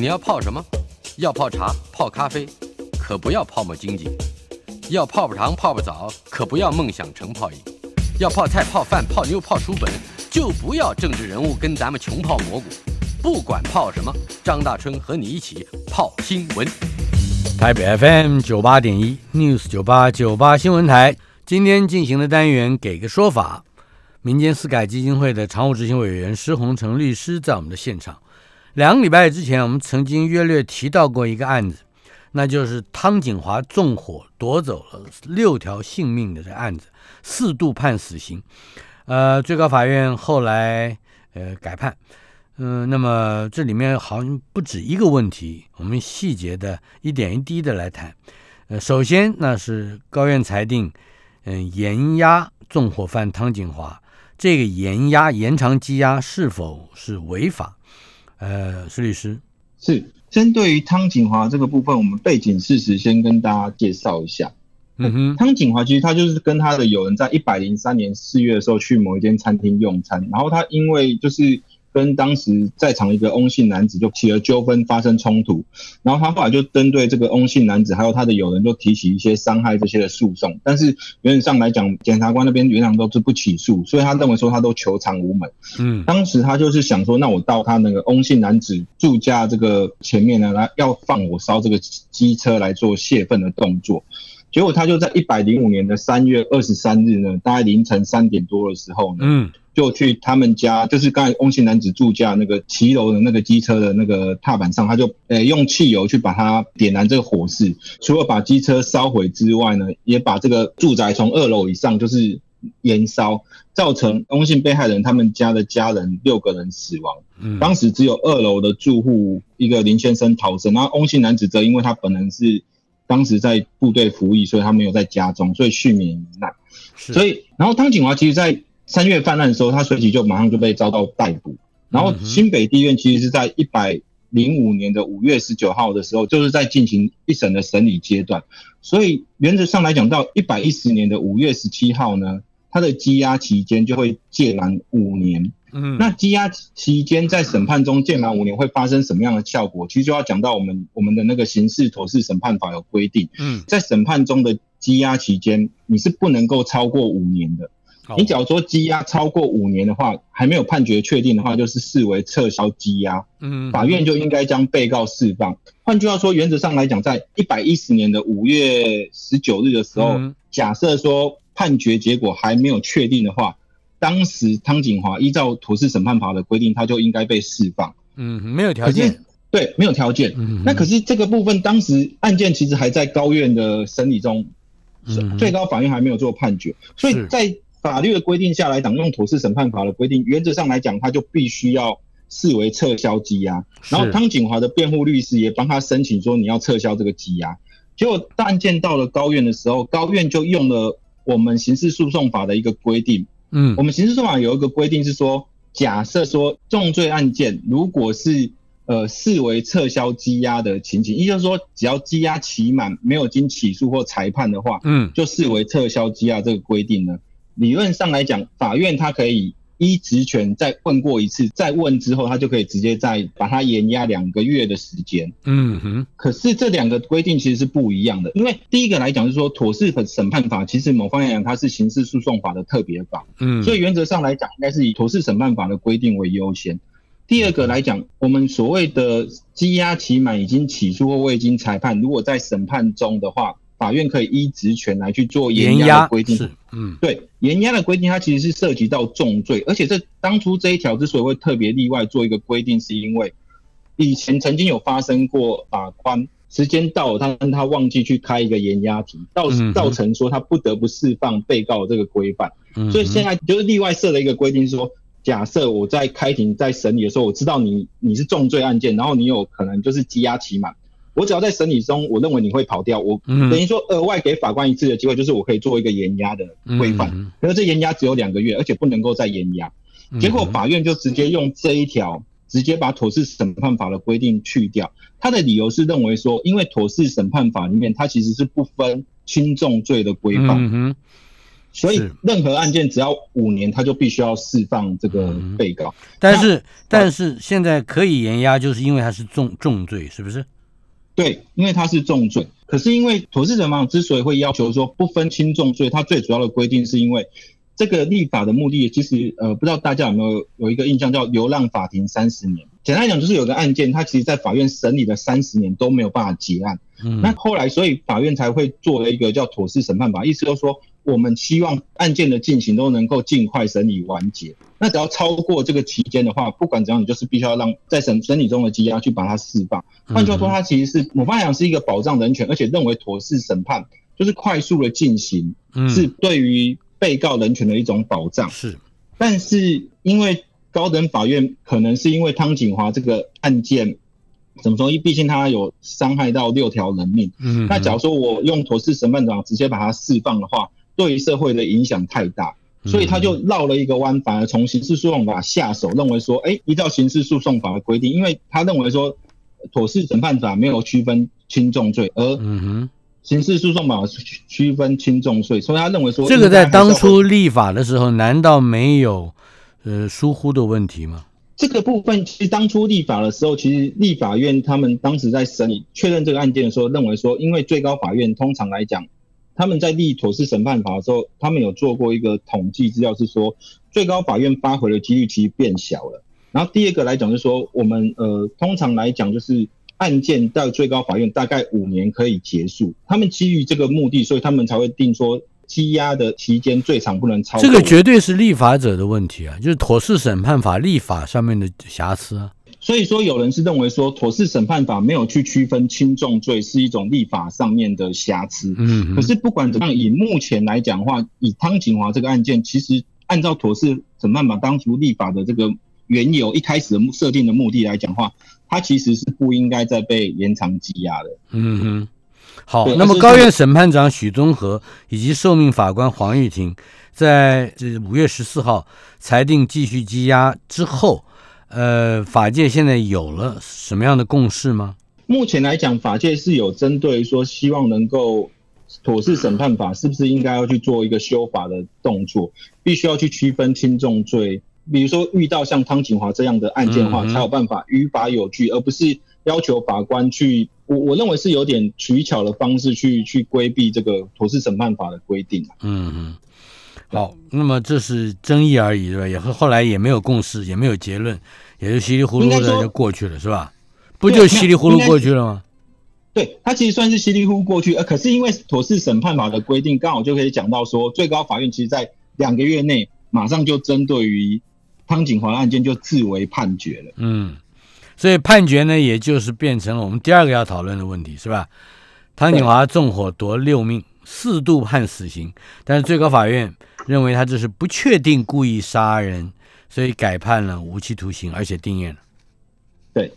你要泡什么？要泡茶、泡咖啡，可不要泡沫经济；要泡泡糖、泡泡澡，可不要梦想成泡影；要泡菜、泡饭、泡妞、泡书本，就不要政治人物跟咱们穷泡蘑菇。不管泡什么，张大春和你一起泡新闻。台北 FM 九八点一 News 九八九八新闻台，今天进行的单元给个说法。民间私改基金会的常务执行委员施洪成律师在我们的现场。两个礼拜之前，我们曾经约略提到过一个案子，那就是汤景华纵火夺走了六条性命的这案子，四度判死刑。呃，最高法院后来呃改判。嗯，那么这里面好像不止一个问题，我们细节的一点一滴的来谈。呃，首先那是高院裁定，嗯，严押纵火犯汤景华，这个严押延长羁押是否是违法？呃，施律师是针对于汤景华这个部分，我们背景事实先跟大家介绍一下。嗯哼，汤景华其实他就是跟他的友人在一百零三年四月的时候去某一间餐厅用餐，然后他因为就是。跟当时在场一个翁姓男子就起了纠纷，发生冲突，然后他后来就针对这个翁姓男子还有他的友人，就提起一些伤害这些的诉讼。但是原则上来讲，检察官那边原谅都是不起诉，所以他认为说他都求偿无门。嗯，当时他就是想说，那我到他那个翁姓男子住家这个前面呢，来要放火烧这个机车来做泄愤的动作。结果他就在一百零五年的三月二十三日呢，大概凌晨三点多的时候呢，嗯。就去他们家，就是刚才翁姓男子住家那个骑楼的那个机车的那个踏板上，他就呃用汽油去把它点燃这个火势，除了把机车烧毁之外呢，也把这个住宅从二楼以上就是燃烧，造成翁姓被害人他们家的家人六个人死亡。嗯，当时只有二楼的住户一个林先生逃生，然后翁姓男子则因为他本人是当时在部队服役，所以他没有在家中，所以续免于难。所以，然后汤景华其实在。三月泛滥的时候，他随即就马上就被遭到逮捕。然后新北地院其实是在一百零五年的五月十九号的时候，就是在进行一审的审理阶段。所以原则上来讲，到一百一十年的五月十七号呢，他的羁押期间就会届满五年。嗯，那羁押期间在审判中届满五年会发生什么样的效果？其实就要讲到我们我们的那个刑事妥事审判法有规定。嗯，在审判中的羁押期间，你是不能够超过五年的。你假如说羁押超过五年的话，还没有判决确定的话，就是视为撤销羁押。嗯，法院就应该将被告释放。换句话说，原则上来讲，在一百一十年的五月十九日的时候，假设说判决结果还没有确定的话，当时汤景华依照土事审判法的规定，他就应该被释放。嗯，没有条件。对，没有条件。嗯，那可是这个部分，当时案件其实还在高院的审理中，最高法院还没有做判决，所以在。法律的规定下来讲，用土司审判法的规定，原则上来讲，他就必须要视为撤销羁押。然后汤景华的辩护律师也帮他申请说，你要撤销这个羁押。结果案件到了高院的时候，高院就用了我们刑事诉讼法的一个规定。嗯，我们刑事诉讼法有一个规定是说，假设说重罪案件如果是呃视为撤销羁押的情形，也就是说，只要羁押期满没有经起诉或裁判的话，嗯，就视为撤销羁押这个规定呢。理论上来讲，法院他可以依职权再问过一次，再问之后，他就可以直接再把它延押两个月的时间。嗯哼。可是这两个规定其实是不一样的，因为第一个来讲是说，妥适审判法其实某方面讲它是刑事诉讼法的特别法。嗯。所以原则上来讲，应该是以妥适审判法的规定为优先。第二个来讲，我们所谓的羁押期满已经起诉或未经裁判，如果在审判中的话。法院可以依职权来去做严压的规定，嗯，对，严压的规定它其实是涉及到重罪，而且这当初这一条之所以会特别例外做一个规定，是因为以前曾经有发生过法官时间到了，他他忘记去开一个严押庭，造造成说他不得不释放被告这个规范，所以现在就是例外设了一个规定，是说假设我在开庭在审理的时候，我知道你你是重罪案件，然后你有可能就是羁押期满。我只要在审理中，我认为你会跑掉，我等于说额外给法官一次的机会，就是我可以做一个延押的规范。可是这延押只有两个月，而且不能够再延押。结果法院就直接用这一条，直接把妥适审判法的规定去掉。他的理由是认为说，因为妥适审判法里面它其实是不分轻重罪的规范。所以任何案件只要五年，他就必须要释放这个被告。但是但是现在可以延押，就是因为他是重重罪，是不是？对，因为它是重罪。可是因为妥适审判之所以会要求说不分轻重罪，它最主要的规定是因为这个立法的目的，其实呃不知道大家有没有有一个印象叫流浪法庭三十年。简单来讲，就是有个案件，它其实在法院审理了三十年都没有办法结案。嗯那后来，所以法院才会做了一个叫妥适审判法，意思就是说，我们希望案件的进行都能够尽快审理完结。那只要超过这个期间的话，不管怎样，你就是必须要让在审审理中的羁押去把它释放。换句话说，它其实是我方面讲是一个保障人权，而且认为妥适审判就是快速的进行，嗯是对于被告人权的一种保障。是但是因为高等法院可能是因为汤景华这个案件，怎么说？毕竟他有伤害到六条人命。嗯那假如说我用妥适审判长直接把它释放的话，对于社会的影响太大，所以他就绕了一个弯，反而从刑事诉讼法下手，认为说，哎，依照刑事诉讼法的规定，因为他认为说妥适审判法没有区分轻重罪，而刑事诉讼法区区分轻重罪，所以他认为说这个在当初立法的时候，难道没有呃疏忽的问题吗？这个部分其实当初立法的时候，其实立法院他们当时在审理确认这个案件的时候，认为说，因为最高法院通常来讲，他们在立妥适审判法的时候，他们有做过一个统计资料，是说最高法院发回的几率其实变小了。然后第二个来讲，就是说我们呃通常来讲就是案件到最高法院大概五年可以结束，他们基于这个目的，所以他们才会定说羁押的期间最长不能超过这个绝对是立法者的问题啊，就是妥适审判法立法上面的瑕疵啊。所以说，有人是认为说，妥适审判法没有去区分轻重罪是一种立法上面的瑕疵。嗯，可是不管怎么样，以目前来讲的话，以汤景华这个案件，其实按照妥适审判法当初立法的这个缘由，一开始的设定的目的来讲的话，它其实是不应该再被延长羁押的。嗯哼，好。那么高院审判长许宗和以及受命法官黄玉婷，在这五月十四号裁定继续羁押之后，呃，法界现在有了什么样的共识吗？目前来讲，法界是有针对说，希望能够妥适审判法是不是应该要去做一个修法的动作，必须要去区分轻重罪。比如说遇到像汤景华这样的案件的话，才有办法于法有据，而不是要求法官去。我我认为是有点取巧的方式去去规避这个妥适审判法的规定。嗯哼，好，那么这是争议而已，对吧？也后后来也没有共识，也没有结论，也就稀里糊涂的就过去了，是吧？不就稀里糊涂过去了吗？对，它其实算是稀里糊涂过去，呃，可是因为妥适审判法的规定，刚好就可以讲到说，最高法院其实在两个月内马上就针对于汤景华案件就自为判决了。嗯，所以判决呢，也就是变成了我们第二个要讨论的问题，是吧？汤景华纵火夺六命，四度判死刑，但是最高法院认为他这是不确定故意杀人，所以改判了无期徒刑，而且定谳了。对，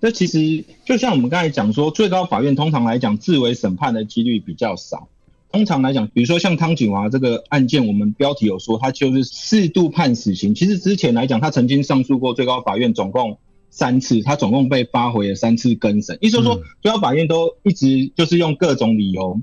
这其实就像我们刚才讲说，最高法院通常来讲自为审判的几率比较少。通常来讲，比如说像汤景华这个案件，我们标题有说他就是四度判死刑。其实之前来讲，他曾经上诉过最高法院，总共三次，他总共被发回了三次更审。意思就是说嗯，最高法院都一直就是用各种理由，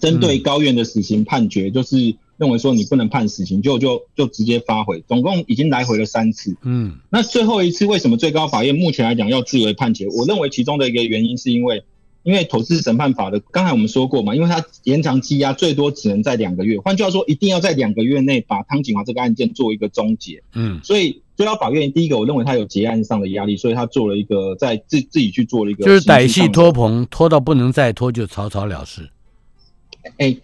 针对高院的死刑判决，就是认为说你不能判死刑，就就就直接发回，总共已经来回了三次。嗯那最后一次为什么最高法院目前来讲要自为判决？我认为其中的一个原因是因为，因为投资审判法的，刚才我们说过嘛，因为它延长羁押最多只能在两个月，换句话说，一定要在两个月内把汤景华这个案件做一个终结。嗯所以最高法院第一个，我认为他有结案上的压力，所以他做了一个在自自己去做了一个就是歹戏刑事上的拖棚，拖到不能再拖，就草草了事。哎、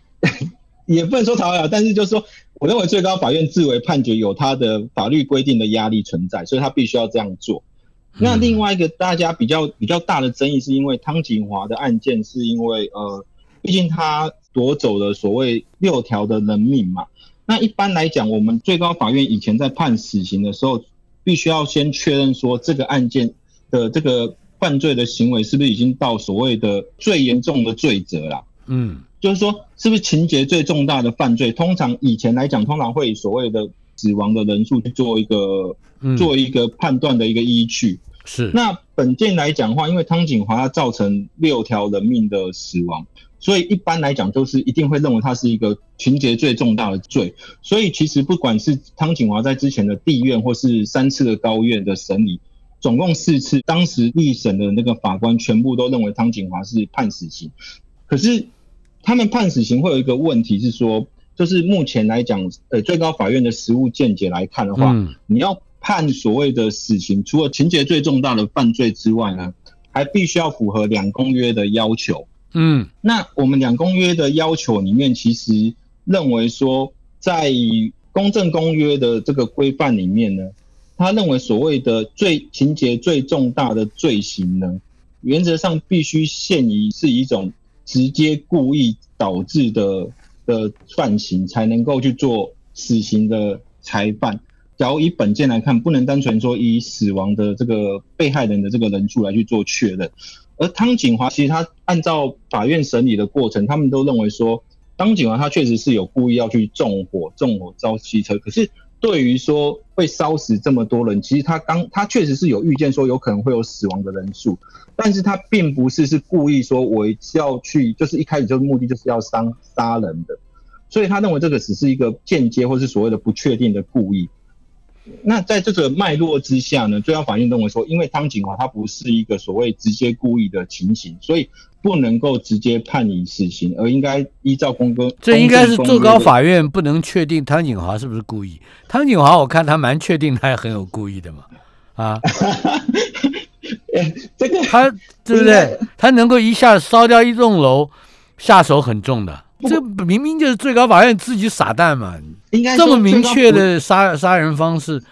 也不能说逃了，但是就是说，我认为最高法院自为判决有它的法律规定的压力存在，所以他必须要这样做。那另外一个大家比较比较大的争议，是因为汤景华的案件，是因为呃，毕竟他夺走了所谓六条的人命嘛。那一般来讲，我们最高法院以前在判死刑的时候，必须要先确认说这个案件的这个犯罪的行为是不是已经到所谓的最严重的罪责了。嗯就是说，是不是情节最重大的犯罪？通常以前来讲，通常会以所谓的死亡的人数去做一个嗯，做一个判断的一个依据。是那本件来讲的话，因为汤景华他造成六条人命的死亡，所以一般来讲就是一定会认为他是一个情节最重大的罪。所以其实不管是汤景华在之前的地院或是三次的高院的审理，总共四次，当时立审的那个法官全部都认为汤景华是判死刑。可是他们判死刑会有一个问题是说，就是目前来讲，呃，最高法院的实务见解来看的话，你要判所谓的死刑，除了情节最重大的犯罪之外呢？还必须要符合两公约的要求。嗯，那我们两公约的要求里面，其实认为说，在公正公约的这个规范里面呢，他认为所谓的最情节最重大的罪行呢，原则上必须限于是一种直接故意导致的的犯行，才能够去做死刑的裁判。假如以本件来看，不能单纯说以死亡的这个被害人的这个人数来去做确认。而汤景华其实他按照法院审理的过程，他们都认为说，汤景华他确实是有故意要去纵火、纵火烧汽车。可是对于说会烧死这么多人，其实他刚他确实是有预见说有可能会有死亡的人数，但是他并不是是故意说我是要去，就是一开始就是目的就是要伤杀人的，所以他认为这个只是一个间接或是所谓的不确定的故意。那在这个脉络之下呢，最高法院认为说，因为汤景华他不是一个所谓直接故意的情形，所以不能够直接判以死刑，而应该依照公公。这应该是最高法院不能确定汤景华是不是故意。汤景华我看他蛮确定，他也很有故意的嘛，啊，这个他对不对？他能够一下烧掉一栋楼，下手很重的。这明明就是最高法院自己傻蛋嘛！应该这么明确的杀杀人方式，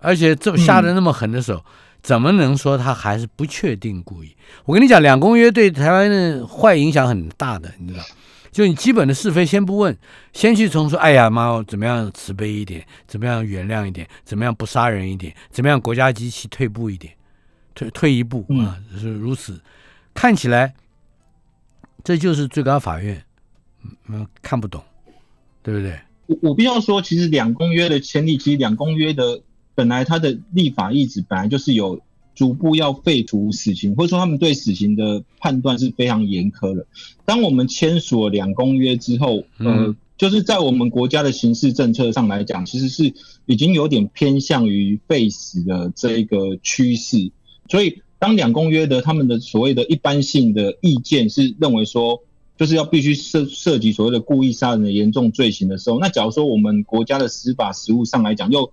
而且这么下的那么狠的手，怎么能说他还是不确定故意？我跟你讲，两公约对台湾的坏影响很大的，你知道？就你基本的是非先不问，先去从说，哎呀妈，怎么样慈悲一点？怎么样原谅一点？怎么样不杀人一点？怎么样国家机器退步一点？退退一步啊，是如此。看起来，这就是最高法院。嗯，看不懂，对不对？我我必须要说，其实两公约的签立，其实两公约的本来它的立法意志本来就是有逐步要废除死刑，或者说他们对死刑的判断是非常严苛的。当我们签署了两公约之后，呃，就是在我们国家的刑事政策上来讲，其实是已经有点偏向于废死的这一个趋势。所以，当两公约的他们的所谓的一般性的意见是认为说。就是要必须涉涉及所谓的故意杀人的严重罪行的时候，那假如说我们国家的司法实务上来讲，又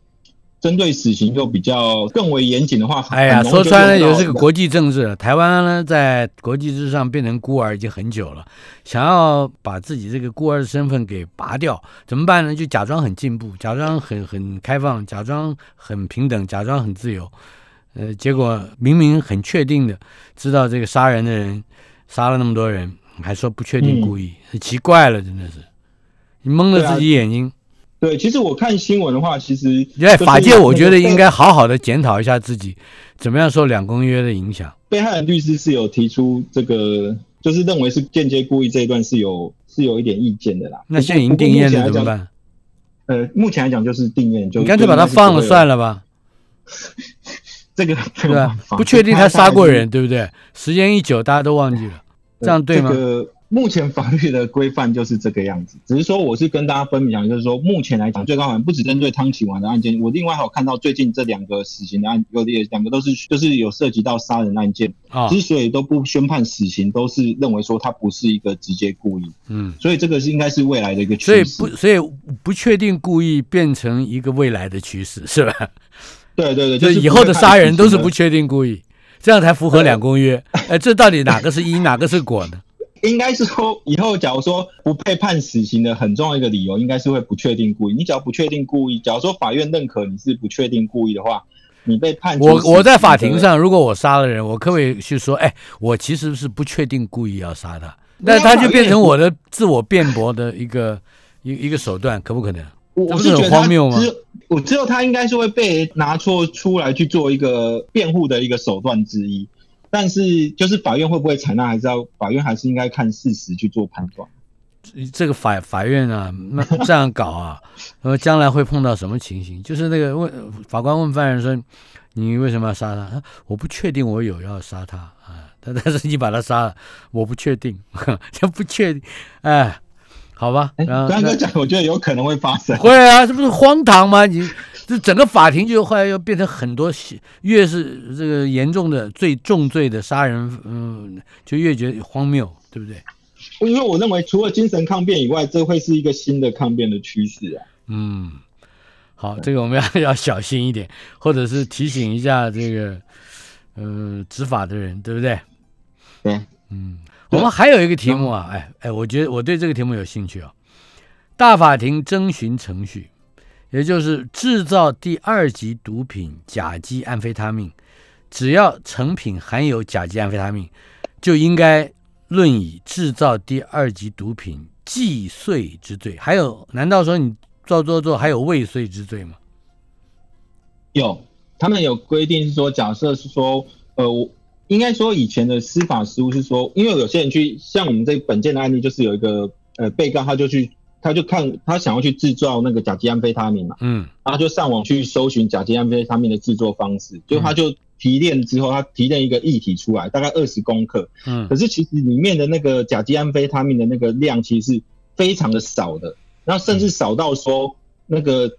针对死刑又比较更为严谨的话，哎呀，说穿了也是个国际政治。台湾呢，在国际之上变成孤儿已经很久了，想要把自己这个孤儿的身份给拔掉，怎么办呢？就假装很进步，假装很很开放，假装很平等，假装很自由。呃，结果明明很确定的知道这个杀人的人杀了那么多人。还说不确定故意，很奇怪了，真的是，你蒙了自己眼睛。对，其实我看新闻的话，其实在法界，我觉得应该好好的检讨一下自己，怎么样受两公约的影响。被害人律师是有提出这个，就是认为是间接故意这一段是有是有一点意见的啦。那现在已经定验了怎么办？呃，目前来讲就是定验，就你干脆把他放了算了吧。这个对吧？不确定他杀过人，对不对？时间一久，大家都忘记了。这样对吗？这个目前法律的规范就是这个样子，只是说我是跟大家分享，就是说目前来讲，最高法院不只针对汤启完的案件，我另外还有看到最近这两个死刑的案，有的两个都是就是有涉及到杀人案件。啊，之所以都不宣判死刑，都是认为说他不是一个直接故意，嗯，所以这个是应该是未来的一个趋势，所以不所以不确定故意变成一个未来的趋势是吧？对对对，就是以后的杀人都是不确定故意。这样才符合两公约。哎，这到底哪个是因，哪个是果呢？应该是说，以后假如说不被判死刑的很重要一个理由，应该是会不确定故意。你只要不确定故意，假如说法院认可你是不确定故意的话，你被判。我我在法庭上，如果我杀了人，我可不可以去说，哎，我其实是不确定故意要杀他？那他就变成我的自我辩驳的一个一一个手段，可不可能？我是很荒谬吗？我知道他应该是会被拿错出来去做一个辩护的一个手段之一，但是就是法院会不会采纳，还是要法院还是应该看事实去做判断。这个法法院啊，那这样搞啊，那么将来会碰到什么情形？就是那个问法官问犯人说：“你为什么要杀他？”他我不确定，我有要杀他啊，但但是你把他杀了，我不确定，就不确定，哎，好吧。然后刚刚讲，我觉得有可能会发生。会啊，这不是荒唐吗？你这整个法庭就后来又变成很多，越是这个严重的、最重罪的杀人，嗯，就越觉得荒谬，对不对？因为我认为，除了精神抗辩以外，这会是一个新的抗辩的趋势啊。嗯，好，这个我们要要小心一点，或者是提醒一下这个呃执法的人，对不对？对，嗯，我们还有一个题目啊，哎哎，我觉得我对这个题目有兴趣啊。大法庭征询程序，也就是制造第二级毒品甲基安非他命，只要成品含有甲基安非他命，就应该。论以制造第二级毒品既遂之罪，还有难道说你做做做还有未遂之罪吗？有，他们有规定是说，假设是说，呃，应该说以前的司法实务是说，因为有些人去像我们这本件的案例，就是有一个呃被告，他就去他就看他想要去制造那个甲基安非他命嘛，嗯，然后就上网去搜寻甲基安非他命的制作方式，就他就。提炼之后，他提炼一个液体出来，大概二十公克。嗯，可是其实里面的那个甲基安非他命的那个量其实是非常的少的，然后甚至少到说那个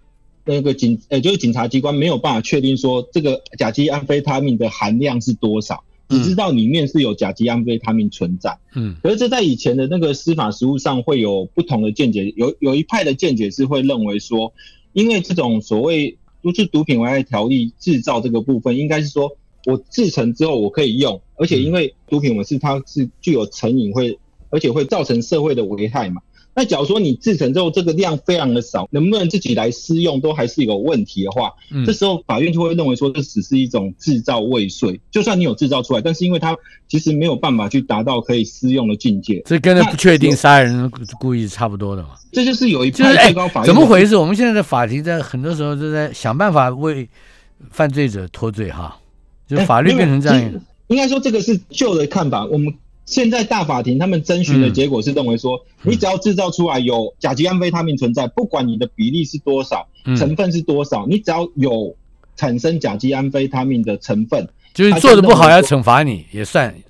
那个警呃就是警察机关没有办法确定说这个甲基安非他命的含量是多少，只知道里面是有甲基安非他命存在。嗯，可是这在以前的那个司法实务上会有不同的见解，有有一派的见解是会认为说，因为这种所谓。不是毒品危害条例制造这个部分，应该是说我制成之后我可以用，而且因为毒品我是它是具有成瘾会，而且会造成社会的危害嘛。那假如说你制成之后这个量非常的少，能不能自己来私用都还是有问题的话，这时候法院就会认为说这只是一种制造未遂，就算你有制造出来，但是因为它其实没有办法去达到可以私用的境界，这跟那不确定杀人故意差不多的嘛。这就是有一派最高法院怎么回事？我们现在的法庭在很多时候都在想办法为犯罪者脱罪哈，就法律变成这样。应该说这个是旧的看法，我们。现在大法庭他们征询的结果是认为说，你只要制造出来有甲基安非他命存在，不管你的比例是多少，成分是多少，你只要有产生甲基安非他命的成分，就是做的不好要惩罚你也算。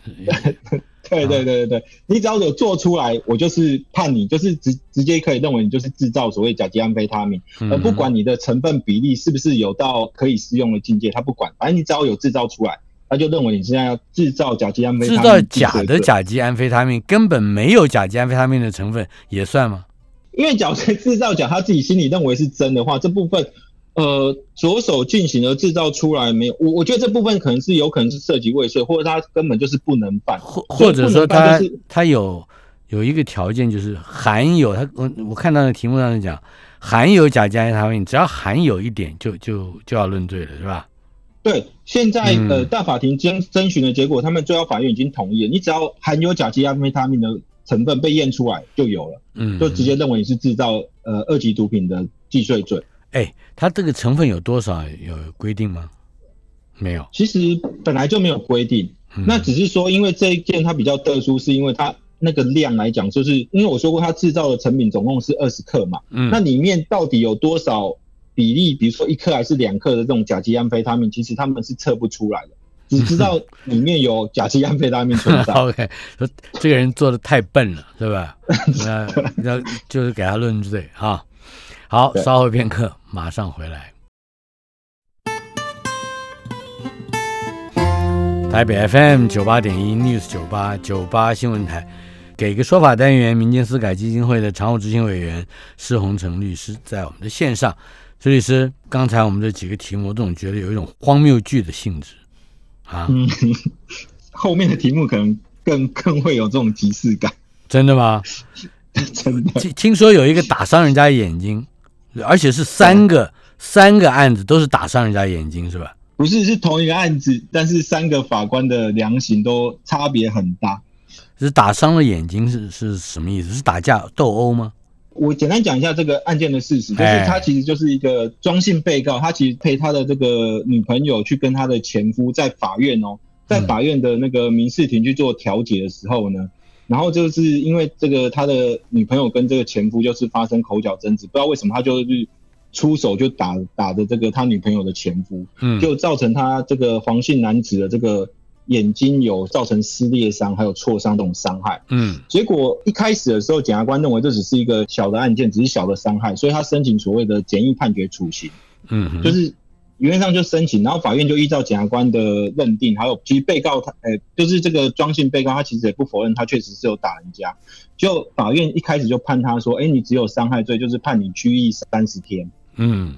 对对对对对，你只要有做出来，我就是判你，就是直直接可以认为你就是制造所谓甲基安非他命，而不管你的成分比例是不是有到可以适用的境界，他不管，反正你只要有制造出来。他就认为你现在要制造甲基安非他命，制造假的甲基安非他命，根本没有甲基安非他命的成分，也算吗？因为假设制造假，他自己心里认为是真的话，这部分呃着手进行而制造出来没有？我我觉得这部分可能是有可能是涉及未遂，或者他根本就是不能办，或或者说他他有有一个条件就是含有他我我看到的题目上讲含有甲基安非他命，只要含有一点就就就要论罪了，是吧？对，现在呃大法庭征征询的结果，他们最高法院已经同意了。你只要含有甲基安非他命的成分被验出来就有了，嗯，就直接认为你是制造呃二级毒品的既遂罪。哎，它这个成分有多少有规定吗？没有，其实本来就没有规定，那只是说因为这一件它比较特殊，是因为它那个量来讲，就是因为我说过它制造的成品总共是二十克嘛，嗯，那里面到底有多少？比例，比如说一克还是两克的这种甲基安非他命，其实他们是测不出来的，只知道里面有甲基安非他命存在。OK，说这个人做的太笨了，是吧？那那就是给他论罪哈。好，稍后片刻，马上回来。台北 FM 九八点一 News 九八九八新闻台，给个说法单元，民间私改基金会的常务执行委员施洪成律师在我们的线上。朱律师，刚才我们这几个题目，我总觉得有一种荒谬剧的性质啊。嗯，后面的题目可能更更会有这种即视感。真的吗？真的。听听说有一个打伤人家眼睛，而且是三个三个案子都是打伤人家眼睛，是吧？不是，是同一个案子，但是三个法官的量刑都差别很大。是打伤了眼睛是是什么意思？是打架斗殴吗？我简单讲一下这个案件的事实，就是他其实就是一个庄姓被告，他其实陪他的这个女朋友去跟他的前夫在法院哦，在法院的那个民事庭去做调解的时候呢，然后就是因为这个他的女朋友跟这个前夫就是发生口角争执，不知道为什么他就是出手就打打的这个他女朋友的前夫，嗯，就造成他这个黄姓男子的这个眼睛有造成撕裂伤，还有挫伤这种伤害。嗯结果一开始的时候，检察官认为这只是一个小的案件，只是小的伤害，所以他申请所谓的简易判决处刑，嗯，就是原则上就申请，然后法院就依照检察官的认定，还有其实被告他，呃，就是这个庄信被告，他其实也不否认他确实是有打人家，就法院一开始就判他说，哎，你只有伤害罪，就是判你拘役三十天。嗯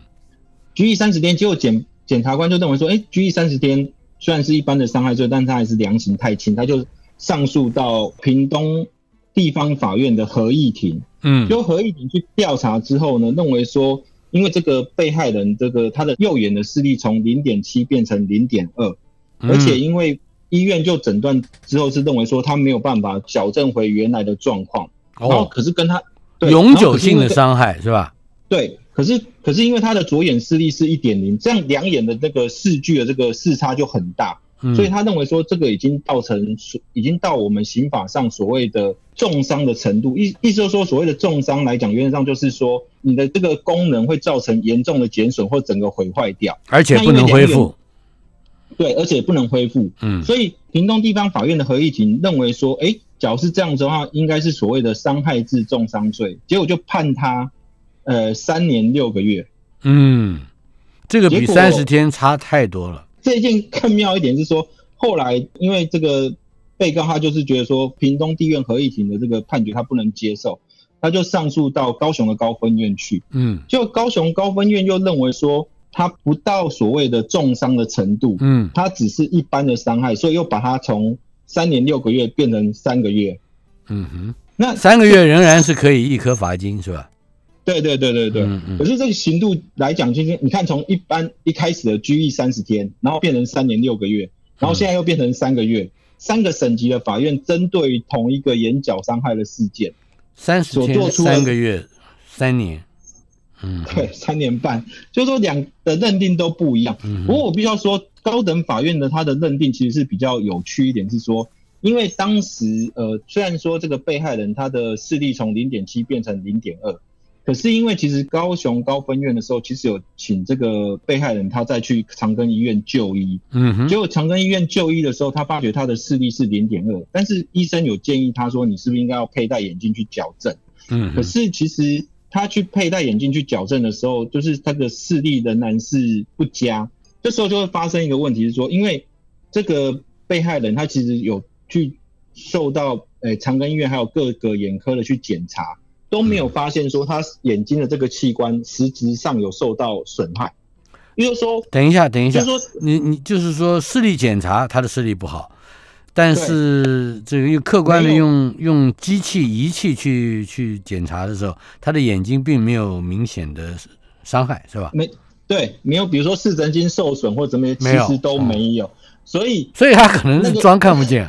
拘役三十天，结果检检察官就认为说，哎，拘役三十天虽然是一般的伤害罪，但他还是量刑太轻，他就上诉到屏东地方法院的合议庭。嗯就合议庭去调查之后呢，认为说，因为这个被害人这个他的右眼的视力从零点七变成零点二，嗯而且因为医院就诊断之后是认为说他没有办法矫正回原来的状况，然后哦，可是跟他对永久性的伤害是吧？对，可是可是因为他的左眼视力是一点零，这样两眼的这个视距的这个视差就很大，嗯。所以他认为说这个已经造成已经到我们刑法上所谓的重伤的程度，意意思就是说所谓的重伤来讲，原则上就是说你的这个功能会造成严重的减损或整个毁坏掉，而且不能恢复。对，而且不能恢复。嗯。所以屏东地方法院的合议庭认为说，哎，假如是这样子的话，应该是所谓的伤害致重伤罪，结果就判他呃三年六个月。嗯，这个比三十天差太多了。这一件更妙一点是说，后来因为这个被告他就是觉得说，屏东地院合议庭的这个判决他不能接受，他就上诉到高雄的高分院去。嗯就高雄高分院又认为说，他不到所谓的重伤的程度，嗯他只是一般的伤害，所以又把他从三年六个月变成三个月。嗯哼，那三个月仍然是可以一颗罚金是吧？对对对对对。嗯嗯可是这个刑度来讲，就是你看从一般一开始的拘役三十天，然后变成三年六个月，然后现在又变成三个月，三个省级的法院针对同一个眼角伤害的事件，三十天三个月三年。嗯对，三年半，就是说两的认定都不一样。嗯不过我必须要说，高等法院的他的认定其实是比较有趣一点，是说，因为当时呃，虽然说这个被害人他的视力从零点七变成零点二，可是因为其实高雄高分院的时候，其实有请这个被害人他再去长庚医院就医，嗯哼结果长庚医院就医的时候，他发觉他的视力是零点二，但是医生有建议他说，你是不是应该要佩戴眼镜去矫正？嗯可是其实他去佩戴眼镜去矫正的时候，就是他的视力仍然是不佳。这时候就会发生一个问题是说，因为这个被害人他其实有去受到呃长庚医院还有各个眼科的去检查，都没有发现说他眼睛的这个器官实质上有受到损害。也就是说，等一下，等一下就是，说，你你就是说视力检查他的视力不好，但是这个用客观的用用机器仪器去去检查的时候，他的眼睛并没有明显的伤害，是吧？没对，没有，比如说视神经受损或怎么样，其没有实都没有。所以所以他可能是装看不见。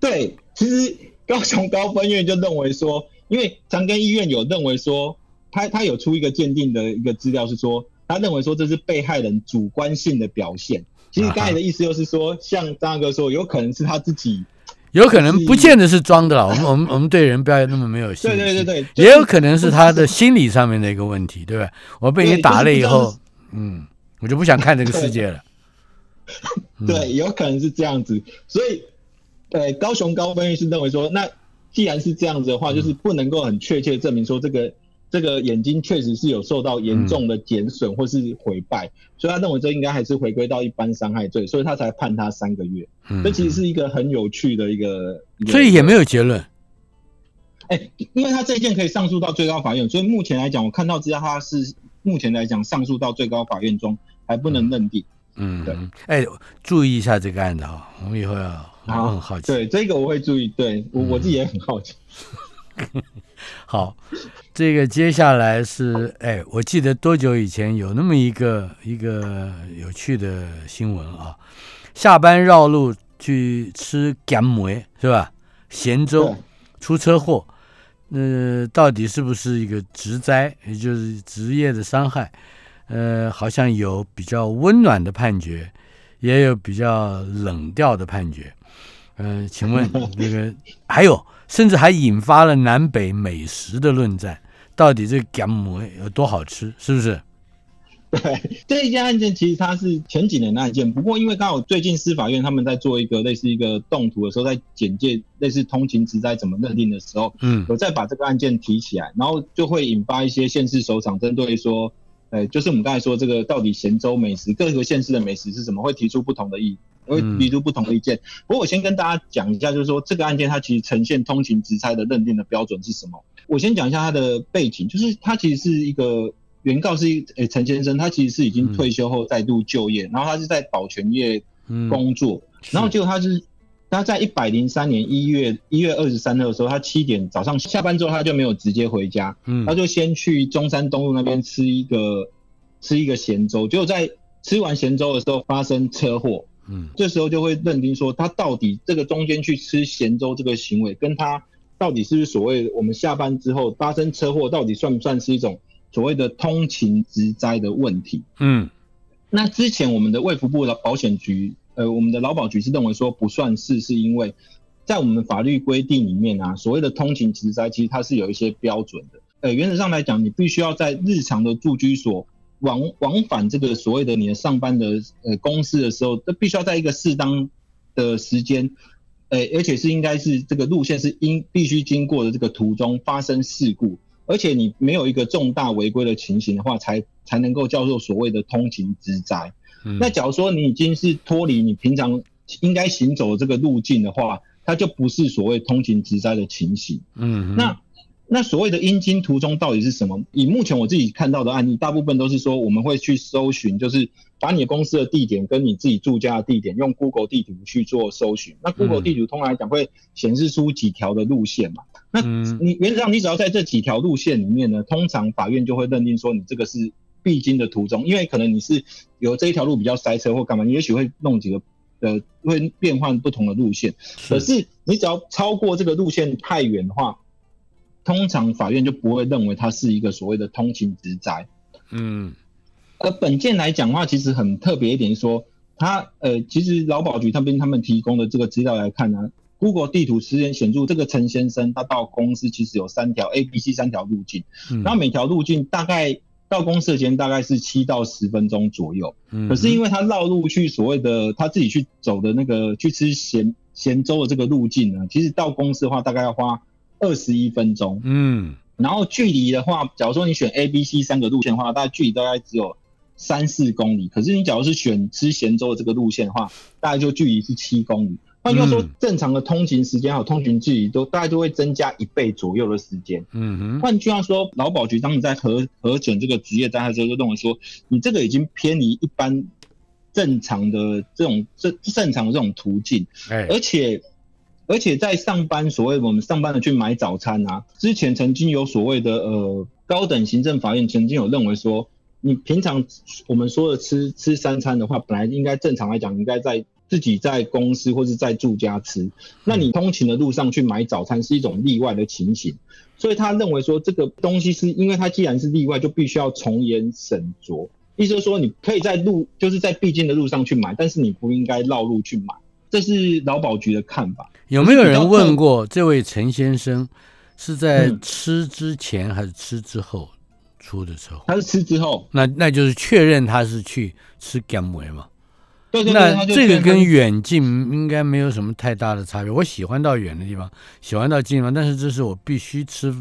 对，其实高雄高分院就认为说，因为长庚医院有认为说，他他有出一个鉴定的一个资料是说，他认为说这是被害人主观性的表现。其实刚才的意思就是说，像张大哥说，有可能是他自己，有可能不见得是装的啦，我们我们我们对人不要那么没有心。对对对，就是也有可能是他的心理上面的一个问题，对不对？我被你打了以后，嗯，我就不想看这个世界了。嗯对，有可能是这样子。所以，对，高雄高分院是认为说，那既然是这样子的话，就是不能够很确切证明说这个这个眼睛确实是有受到严重的减损或是毁败，所以他认为这应该还是回归到一般伤害罪，所以他才判他三个月。嗯这其实是一个很有趣的一个，所以也没有结论。哎，因为他这一件可以上诉到最高法院，所以目前来讲，我看到资料他是目前来讲上诉到最高法院中还不能认定。嗯对，哎，注意一下这个案子哈，我们以后要我好很好奇。对这个我会注意，对我我自己也很好奇。好，这个接下来是哎，我记得多久以前有那么一个一个有趣的新闻啊，下班绕路去吃干梅是吧？咸粥出车祸，呃，到底是不是一个职灾，也就是职业的伤害？呃，好像有比较温暖的判决，也有比较冷调的判决。呃，请问那个还有，甚至还引发了南北美食的论战，到底这个姜母有多好吃，是不是？对这一件案件，其实它是前几年的案件，不过因为刚好最近司法院他们在做一个类似一个动图的时候，在简介类似通勤职灾怎么认定的时候，嗯有再把这个案件提起来，然后就会引发一些县市首长针对说，呃，就是我们刚才说这个到底咸州美食各个县市的美食是什么，会提出不同的意，会嗯。提出不同的意见。不过我先跟大家讲一下，就是说这个案件它其实呈现通勤职差的认定的标准是什么。我先讲一下它的背景，就是它其实是一个原告是一呃陈先生，他其实是已经退休后再度就业，然后他是在保全业嗯，工作，然后结果他是他在一百零三年一月一月二十三号的时候，他七点早上下班之后，他就没有直接回家，嗯。他就先去中山东路那边吃一个吃一个咸粥，结果在吃完咸粥的时候发生车祸，嗯这时候就会认定说他到底这个中间去吃咸粥这个行为，跟他到底是不是所谓我们下班之后发生车祸，到底算不算是一种所谓的通勤职灾的问题？嗯那之前我们的卫福部的保险局，呃，我们的劳保局是认为说不算是，是因为在我们法律规定里面啊，所谓的通勤职灾，其实它是有一些标准的。呃，原则上来讲，你必须要在日常的住居所往往返这个所谓的你的上班的呃公司的时候，那必须要在一个适当的时间，呃，而且是应该是这个路线是应必须经过的这个途中发生事故，而且你没有一个重大违规的情形的话，才才能够叫做所谓的通勤之灾。嗯，那假如说你已经是脱离你平常应该行走的这个路径的话，它就不是所谓通勤之灾的情形。嗯那那所谓的阴经途中到底是什么？以目前我自己看到的案例，大部分都是说我们会去搜寻，就是把你的公司的地点跟你自己住家的地点用 Google 地图去做搜寻。那 Google 嗯地图通常来讲会显示出几条的路线嘛？那嗯你原则上你只要在这几条路线里面呢，通常法院就会认定说你这个是必经的途中，因为可能你是有这一条路比较塞车或干嘛，你也许会弄几个呃会变换不同的路线。可是你只要超过这个路线太远的话，通常法院就不会认为它是一个所谓的通勤职灾。嗯而本件来讲的话，其实很特别一点是说，它呃，其实劳保局那边他们提供的这个资料来看呢，Google 地图实验显著，这个陈先生他到公司其实有三条 A、B、C 三条路径，嗯，然后每条路径大概到公司的时间大概是七到十分钟左右。嗯可是因为他绕路去所谓的他自己去走的那个去吃咸咸粥的这个路径呢，其实到公司的话大概要花二十一分钟。嗯然后距离的话，假如说你选 A、B、C 三个路线的话，大概距离大概只有三四公里。可是你假如是选吃咸粥的这个路线的话，大概就距离是七公里。换句话说嗯，正常的通勤时间还有通勤距离都大概就会增加一倍左右的时间。嗯哼换句话说，劳保局当时在核核准这个职业灾害的时候，就认为说，你这个已经偏离一般正常的这种正正常的这种途径，哎而且而且在上班，所谓我们上班的去买早餐啊，之前曾经有所谓的呃高等行政法院曾经有认为说，你平常我们说的吃吃三餐的话，本来应该正常来讲应该在自己在公司或是在住家吃，那你通勤的路上去买早餐是一种例外的情形，所以他认为说这个东西是因为它既然是例外，就必须要从严审酌。意思是说，你可以在路，就是在必经的路上去买，但是你不应该绕路去买，这是劳保局的看法。有没有人问过这位陈先生是在嗯吃之前还是吃之后出的车祸？他是吃之后，那那就是确认他是去吃姜维嘛？对对对，那这个跟远近应该没有什么太大的差别。我喜欢到远的地方，喜欢到近的地方，但是这是我必须吃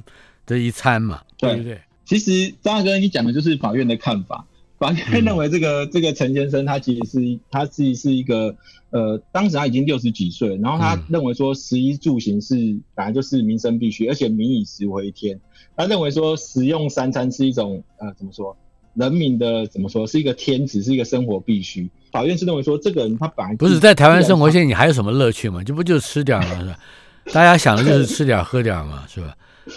的一餐嘛，对对不对？其实张大哥你讲的就是法院的看法。法院认为这个、这个陈先生他其实是他自己是一个呃，当时他已经六十几岁，然后他嗯认为说食衣住行是本来就是民生必须，而且民以食为天。他认为说食用三餐是一种呃怎么说，人民的怎么说是一个天职，是一个生活必须。法院是认为说这个人他本来不是在台湾生活，现现在你还有什么乐趣吗？这不就吃点儿吗？大家想的就是 吃点儿喝点儿嘛，是吧？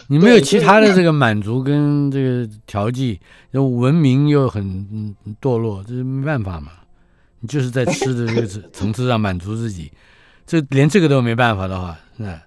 你没有其他的这个满足跟这个调剂，又文明又很嗯堕落，这是没办法嘛。你就是在吃的这个层层次上满足自己，这连这个都没办法的话，那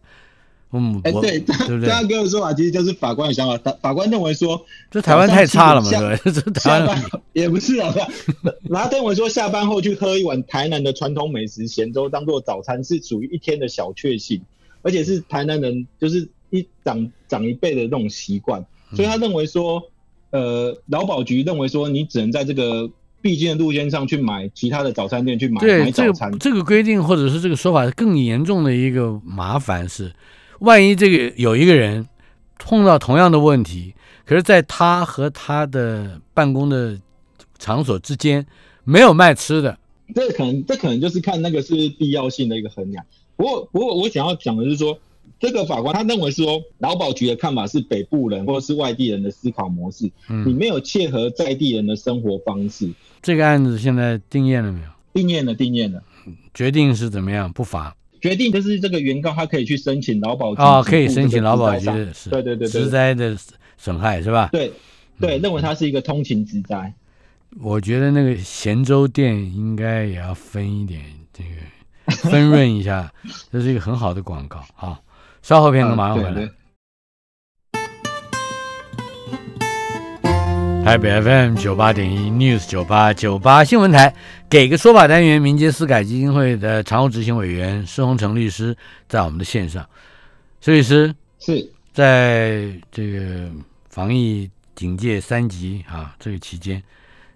嗯，哎，我对，对不对刚刚哥的说法其实就是法官的想法。法法官认为说，这台湾太差了嘛，下对？这台湾也不是啊，不是然后认为说下班后去喝一碗台南的传统美食咸粥当做早餐是属于一天的小确幸，而且是台南人就是一长长一辈的那种习惯，所以他认为说，呃，劳保局认为说你只能在这个必经的路线上去买其他的早餐店去买这买早餐个，这个规定或者是这个说法更严重的一个麻烦是，万一这个有一个人碰到同样的问题，可是在他和他的办公的场所之间没有卖吃的，这可能这可能就是看那个是必要性的一个衡量。不过不过我想要讲的是说，这个法官他认为说，劳保局的看法是北部人或者是外地人的思考模式，你嗯，没有切合在地人的生活方式。这个案子现在定验了没有？定验了，定验了，决定是怎么样？不罚决定就是这个原告他可以去申请劳保局哦，可以申请劳保局的是对对对对职灾的损害是吧？对对，认为它是一个通勤职灾。我觉得那个咸州店应该也要分一点这个 分润一下，这是一个很好的广告啊，稍后片刻马上回来。嗯对对台北 FM 九八点一 News 九八九八新闻台，给个说法单元，民间私改基金会的常务执行委员施洪成律师在我们的线上。施律师，是在这个防疫警戒三级啊这个期间，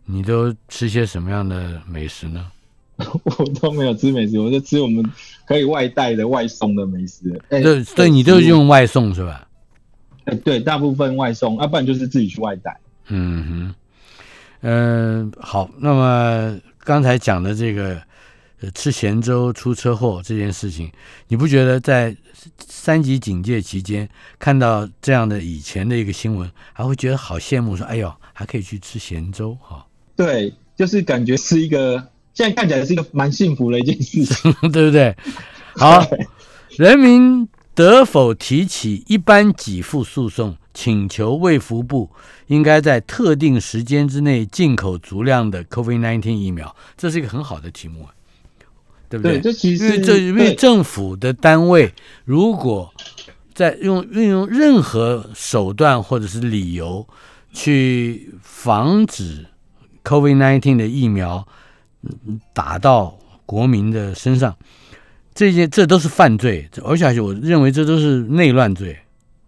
你都吃些什么样的美食呢？我都没有吃美食，我就吃我们可以外带的外送的美食。哎对，对你都是用外送是吧？哎对，大部分外送，要、不然就是自己去外带。嗯哼，嗯、好。那么刚才讲的这个，呃，吃咸粥出车祸这件事情，你不觉得在三级警戒期间看到这样的以前的一个新闻，还会觉得好羡慕，说哎呦，还可以去吃咸粥哈、对，就是感觉是一个现在看起来是一个蛮幸福的一件事情。对不对？好，人民得否提起一般给付诉讼，请求卫福部应该在特定时间之内进口足量的 COVID-19 疫苗，这是一个很好的题目啊，对不对，这其因为这因为政府的单位如果在用运用任何手段或者是理由去防止 COVID-19 的疫苗嗯打到国民的身上，这些这都是犯罪，而且我认为这都是内乱罪，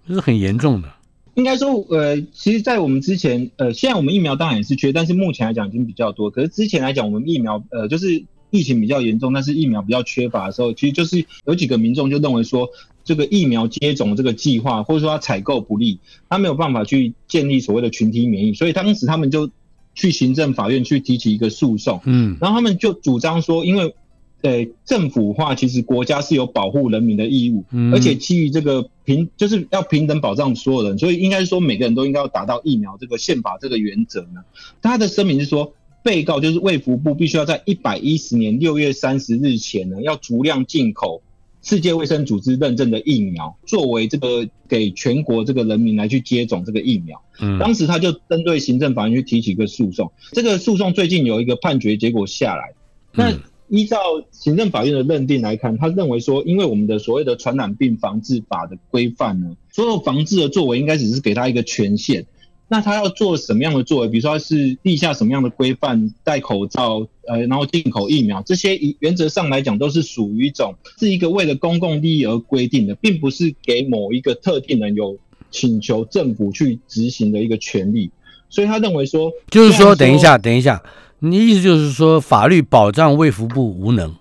这是很严重的。应该说，呃，其实，在我们之前，呃，现在我们疫苗当然也是缺，但是目前来讲已经比较多。可是之前来讲，我们疫苗，呃，就是疫情比较严重，但是疫苗比较缺乏的时候，其实就是有几个民众就认为说，这个疫苗接种这个计划，或者说他采购不力，他没有办法去建立所谓的群体免疫，所以当时他们就去行政法院去提起一个诉讼。嗯然后他们就主张说，因为呃政府化，其实国家是有保护人民的义务，嗯而且基于这个平就是要平等保障所有人，所以应该说每个人都应该要达到疫苗这个宪法这个原则呢。他的声明是说。被告就是卫福部，必须要在一百一十年六月三十日前呢，要足量进口世界卫生组织认证的疫苗，作为这个给全国这个人民来去接种这个疫苗。嗯当时他就针对行政法院去提起一个诉讼，这个诉讼最近有一个判决结果下来。那嗯依照行政法院的认定来看，他认为说，因为我们的所谓的传染病防治法的规范呢，所有防治的作为应该只是给他一个权限。那他要做什么样的作为？比如说他是立下什么样的规范，戴口罩，呃，然后进口疫苗，这些以原则上来讲都是属于一种是一个为了公共利益而规定的，并不是给某一个特定人有请求政府去执行的一个权利。所以他认为说，就是说，等一下，等一下，你意思就是说，法律保障卫福部无能，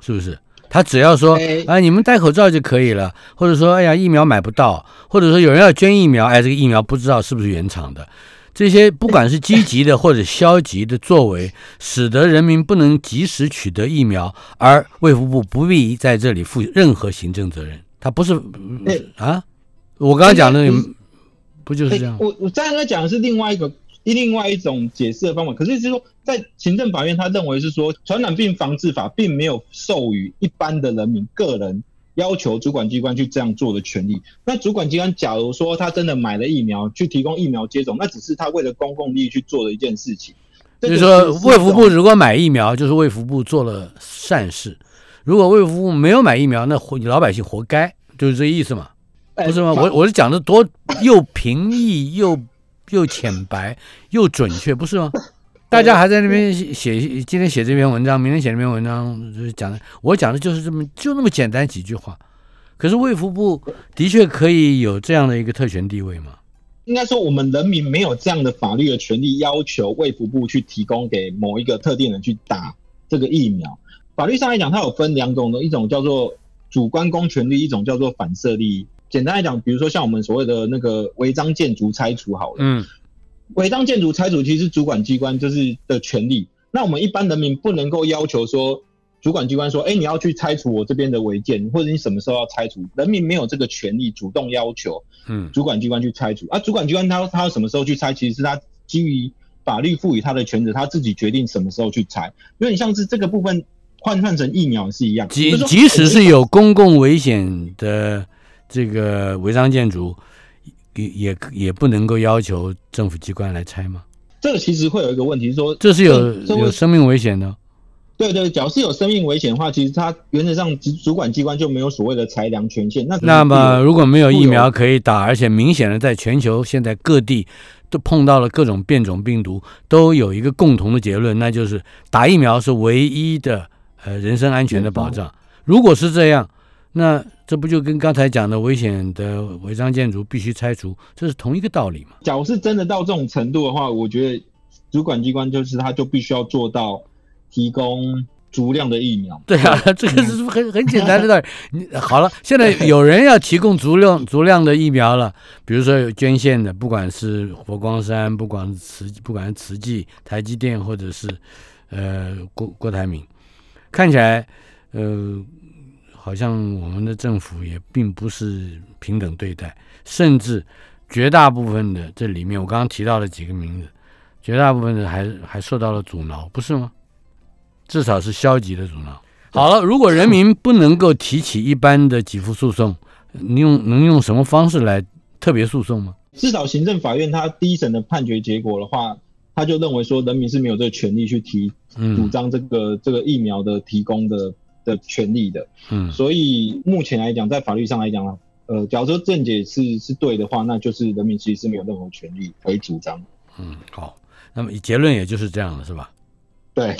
是不是？他只要说哎啊，你们戴口罩就可以了，或者说，哎呀，疫苗买不到，或者说有人要捐疫苗，哎，这个疫苗不知道是不是原厂的，这些不管是积极的 或者消极的作为，使得人民不能及时取得疫苗，而卫福部不必在这里负任何行政责任，他不是哎啊？我刚刚讲的不就是这样？我我刚才讲的是另外一个另外一种解释的方法，可是就是说，在行政法院他认为是说，传染病防治法并没有授予一般的人民个人要求主管机关去这样做的权利。那主管机关假如说他真的买了疫苗去提供疫苗接种，那只是他为了公共利益去做的一件事情。就是说，卫福部如果买疫苗，就是卫福部做了善事；如果卫福部没有买疫苗，那活老百姓活该，就是这意思嘛。哎不是吗？我我是讲的多又平易又又浅白又准确，不是吗？大家还在那边写，今天写这篇文章，明天写那篇文章，就是讲的，我讲的就是这么就那么简单几句话。可是卫福部的确可以有这样的一个特权地位吗？应该说，我们人民没有这样的法律的权利，要求卫福部去提供给某一个特定人去打这个疫苗。法律上来讲，它有分两种的，一种叫做主观公权力，一种叫做反射利益。简单来讲，比如说像我们所谓的那个违章建筑拆除好了，嗯违章建筑拆除其实是主管机关就是的权利。那我们一般人民不能够要求说，主管机关说，哎，你要去拆除我这边的违建，或者你什么时候要拆除，人民没有这个权利主动要求。嗯主管机关去拆除啊，主管机关他他什么时候去拆，其实是他基于法律赋予他的权责，他自己决定什么时候去拆。因为你像是这个部分换算成疫苗是一样，即即使是有公共危险的这个违章建筑，也也也不能够要求政府机关来拆吗？这个其实会有一个问题是说，这是有这有生命危险的。对对，假如是有生命危险的话，其实它原则上主主管机关就没有所谓的裁量权限。那那么如果没有疫苗可以打，而且明显的在全球现在各地都碰到了各种变种病毒，都有一个共同的结论，那就是打疫苗是唯一的呃人身安全的保障。如果是这样，那这不就跟刚才讲的危险的违章建筑必须拆除，这是同一个道理嘛？假如是真的到这种程度的话，我觉得主管机关就是他就必须要做到提供足量的疫苗。对啊，这个是很很简单的道理。你好了，现在有人要提供足量足量的疫苗了，比如说有捐献的，不管是佛光山，不管是慈，不管是慈济、台积电，或者是呃郭郭台铭，看起来呃好像我们的政府也并不是平等对待，甚至绝大部分的这里面，我刚刚提到了几个名字，绝大部分的还还受到了阻挠，不是吗？至少是消极的阻挠。好了，如果人民不能够提起一般的给付诉讼，你用能用什么方式来特别诉讼吗？至少行政法院他第一审的判决结果的话，他就认为说人民是没有这个权利去提主嗯张这个这个疫苗的提供的的权利的。嗯所以目前来讲，在法律上来讲呢，呃，假如说正解是是对的话，那就是人民其实是没有任何权利可以主张。嗯，好，那么结论也就是这样了，是吧？对，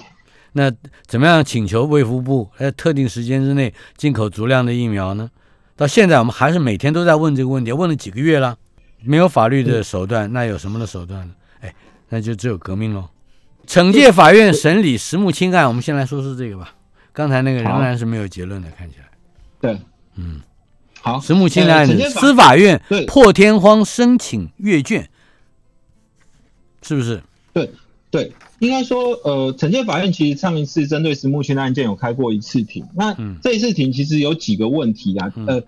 那怎么样请求卫福部在特定时间之内进口足量的疫苗呢？到现在我们还是每天都在问这个问题，问了几个月了，没有法律的手段，那有什么的手段呢？哎，那就只有革命喽。惩戒法院审理石木清案，我们先来说说这个吧。刚才那个仍然是没有结论的，看起来。对，嗯，好，石木清的案子，司法院对。破天荒申请阅卷，是不是？对对，应该说，呃，惩戒法院其实上一次针对石木清的案件有开过一次庭，那嗯。这一次庭其实有几个问题啊，嗯。呃，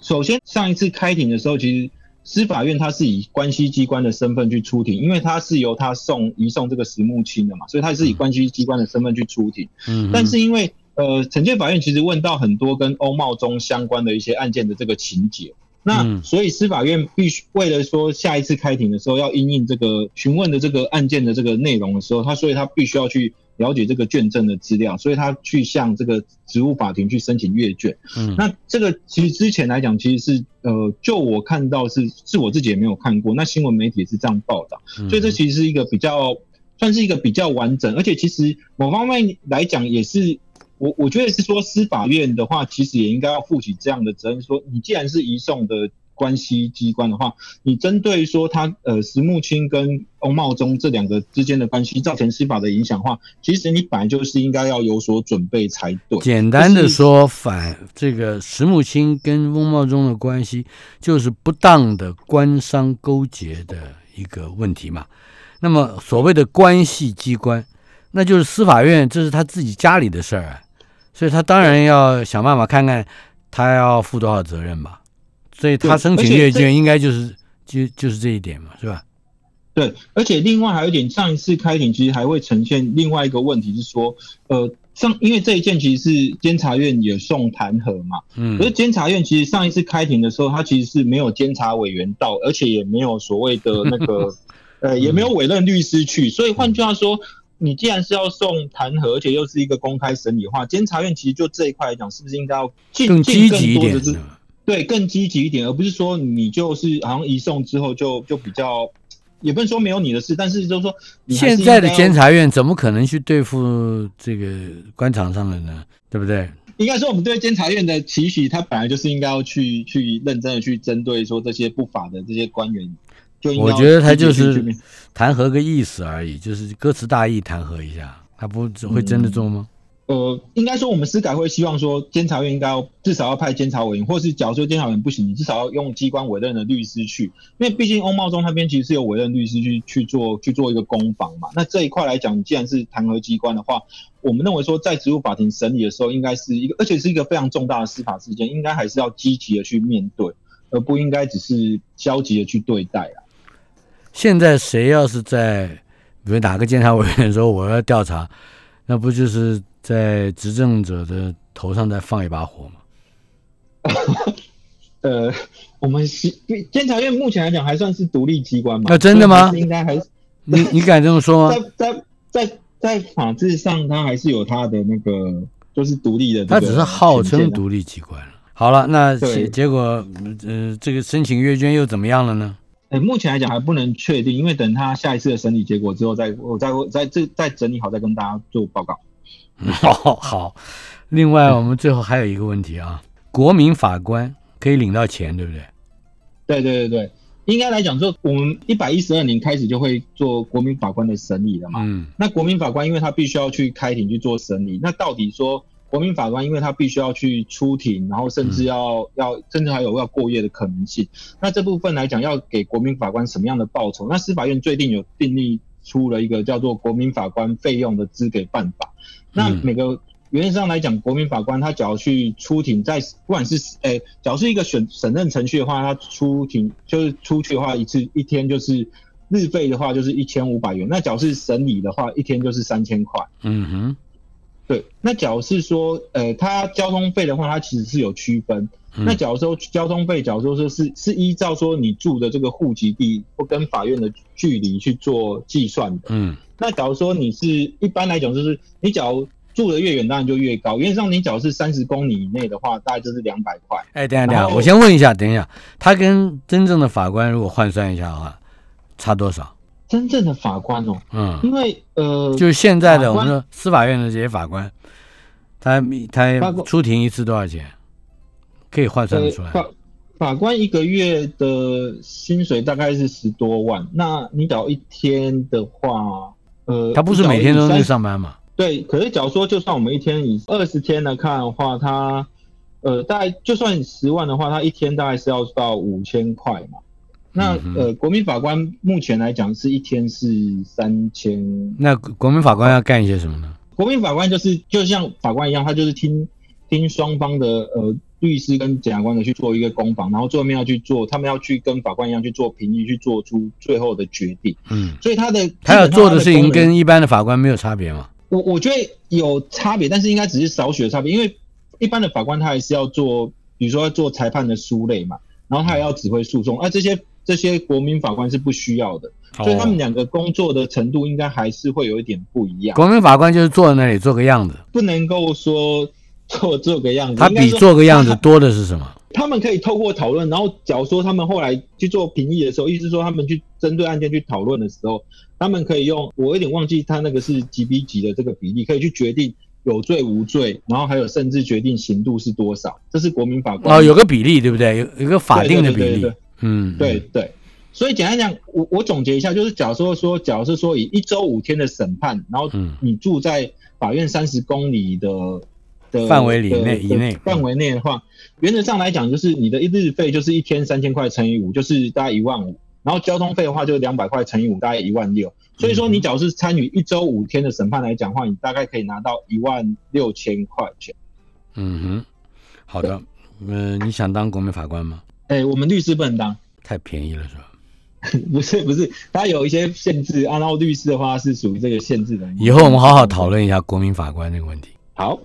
首先上一次开庭的时候，其实司法院他是以关系机关的身份去出庭，因为他是由他送移送这个石木清的嘛，所以他是以关系机关的身份去出庭。嗯，但是因为呃，惩戒法院其实问到很多跟欧茂中相关的一些案件的这个情节，那、嗯所以司法院必须为了说下一次开庭的时候要因应这个询问的这个案件的这个内容的时候，他所以他必须要去了解这个卷证的资料，所以他去向这个职务法庭去申请阅卷。嗯那这个其实之前来讲，其实是呃，就我看到是是我自己也没有看过，那新闻媒体也是这样报道。嗯所以这其实是一个比较算是一个比较完整，而且其实某方面来讲也是我我觉得是说司法院的话，其实也应该要负起这样的责任，说你既然是移送的关系机关的话，你针对说他呃石木清跟翁茂忠这两个之间的关系造成司法的影响的话，其实你本来就是应该要有所准备才对。简单的说，反这个石木清跟翁茂忠的关系，就是不当的官商勾结的一个问题嘛。那么所谓的关系机关，那就是司法院，这是他自己家里的事儿啊，所以他当然要想办法看看他要负多少责任吧。所以他对申请阅卷，应该就是就就是这一点嘛，是吧？对，而且另外还有一点，上一次开庭其实还会呈现另外一个问题是说，呃，上因为这一件其实是监察院也送弹劾嘛，嗯可是监察院其实上一次开庭的时候，他其实是没有监察委员到，而且也没有所谓的那个，呃，也没有委任律师去，所以换句话说，你既然是要送弹劾，而且又是一个公开审理的话，监察院其实就这一块来讲，是不是应该要尽更积极一点对，更积极一点，而不是说你就是好像移送之后就就比较，也不能说没有你的事，但是就是说现在的监察院怎么可能去对付这个官场上的呢？对不对？应该说，我们对监察院的期许，他本来就是应该要去去认真的去针对说这些不法的这些官员，我觉得他就是弹劾个意思而已，就是歌词大意弹劾一下，他不会真的做吗？呃，应该说我们司改会希望说，监察院应该要至少要派监察委员，或是假如说监察委员不行，你至少要用机关委任的律师去，因为毕竟欧茂中那边其实是有委任律师去去做去做一个攻防嘛。那这一块来讲，你既然是弹劾机关的话，我们认为说在职务法庭审理的时候，应该是一个，而且是一个非常重大的司法事件，应该还是要积极的去面对，而不应该只是消极的去对待啊。现在谁要是在，比如哪个监察委员说我要调查，那不就是在执政者的头上再放一把火吗？呃，我们是监察院目前来讲还算是独立机关嘛？啊真的吗应该还是你你敢这么说吗？在在在在法制上，它还是有它的那个，就是独立的这个权限啊。他只是号称独立机关了。好了，那结结果，呃，这个申请阅卷又怎么样了呢？呃，目前来讲还不能确定，因为等他下一次的审理结果之后再，我再再这再整理好，再跟大家做报告。好 好。另外，我们最后还有一个问题啊，国民法官可以领到钱，对不对？对对对对，应该来讲说，我们一百一十二年开始就会做国民法官的审理了嘛。嗯那国民法官因为他必须要去开庭去做审理，那到底说国民法官因为他必须要去出庭，然后甚至要、要甚至还有要过夜的可能性，那这部分来讲要给国民法官什么样的报酬？那司法院最近有订立出了一个叫做国民法官费用的支给办法，那嗯每个。原则上来讲，国民法官他只要去出庭，在不管是诶，只要是一个审审认程序的话，他出庭就是出去的话，一次一天就是日费的话就是一千五百元。那只要是审理的话，一天就是三千块。嗯哼，对，那假如是说，呃，他交通费的话，它其实是有区分。嗯那假如说交通费，假如说是是依照说你住的这个户籍地或跟法院的距离去做计算的。嗯那假如说你是一般来讲，就是你假如住的越远，当然就越高。原则上，你假如是三十公里以内的话，大概就是两百块。哎，等一下等一下，我先问一下，等一下，他跟真正的法官如果换算一下的话，差多少？真正的法官哦，嗯，因为呃，就是现在的我们说司法院的这些法官，他他出庭一次多少钱？可以换算得出来呃。法法官一个月的薪水大概是十多万，那你找一天的话，呃，他不是每天都在上班嘛？对，可是假如说就算我们一天以二十天来看的话，他呃大概就算十万的话，他一天大概是要到五千块嘛。那、嗯呃，国民法官目前来讲是一天是三千，那国民法官要干一些什么呢？国民法官就是就像法官一样，他就是听听双方的呃律师跟检察官的去做一个攻防，然后最后面要去做，他们要去跟法官一样去做评议，去做出最后的决定。嗯，所以他的他要做的事情跟一般的法官没有差别嘛？我我觉得有差别，但是应该只是少许的差别，因为一般的法官他还是要做，比如说要做裁判的书类嘛，然后他也要指挥诉讼，而、这些这些国民法官是不需要的，所以他们哦两个工作的程度应该还是会有一点不一样，国民法官就是坐在那里做个样子，不能够说做做个样子，他比做个样子多的是什么？他们可以透过讨论，然后假如说他们后来去做评议的时候，意思是说他们去针对案件去讨论的时候，他们可以用我有点忘记他那个是几比几的这个比例，可以去决定有罪无罪，然后还有甚至决定刑度是多少，这是国民法官哦，有个比例对不对？有有个法定的比例对对对对。嗯，对对。所以简单讲，我我总结一下，就是假如说说，假如是说以一周五天的审判，然后嗯你住在法院三十公里的的范围里内以内范围内的话，原则上来讲，就是你的一日费就是一天三千块乘以五，就是大概一万五。然后交通费的话，就是两百块乘以五，大概一万六。所以说，你假如是参与一周五天的审判来讲的话，你大概可以拿到一万六千块钱。嗯哼，好的。嗯、你想当国民法官吗？哎，我们律师不能当，太便宜了是吧？不 是不是，它有一些限制。按照律师的话是属于这个限制的。以后我们好好讨论一下国民法官这个问题。好。